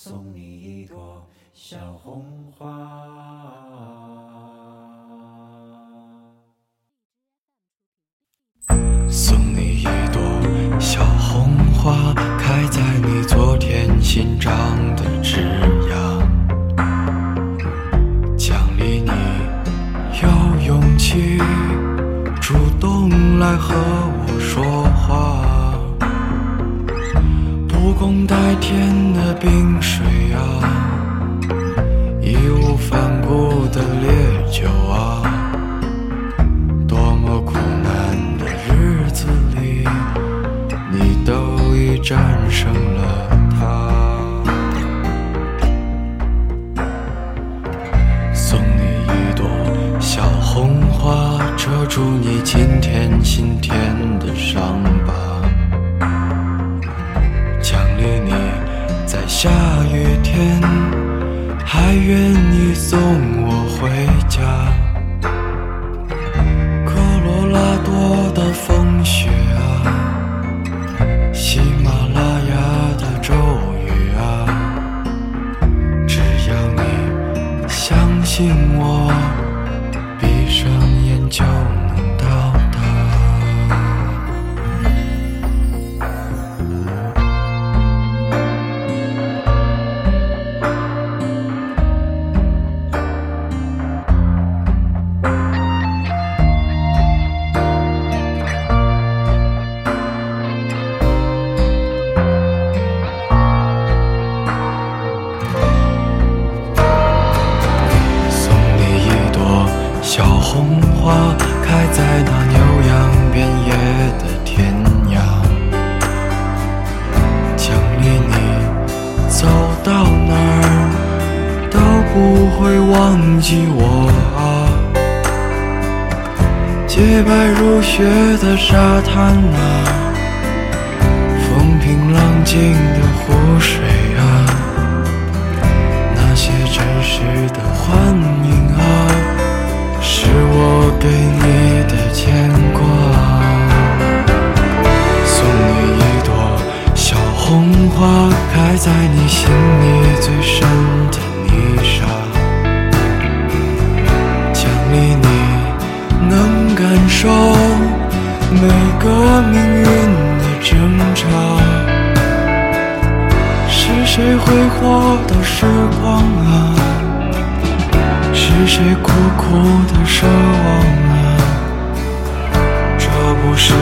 送你一朵小红花。送你一朵小红花，开在你昨天新长的枝桠，奖励你有勇气主动来和我不共戴天的冰水啊，义无反顾的烈酒啊。多么苦难的日子里，你都已战胜了它。送你一朵小红花，遮住你今天心田的伤疤。下雨天还愿意送我回家。科罗拉多的风雪啊，喜马拉雅的骤雨啊，只要你相信我，红花，开在那牛羊遍野的天涯。奖励你走到哪儿都不会忘记我啊。洁白如雪的沙滩啊，风平浪静在你心里最深的泥沙。奖励你能感受每个命运的挣扎。是谁挥霍的时光啊？是谁苦苦的奢望啊？这不是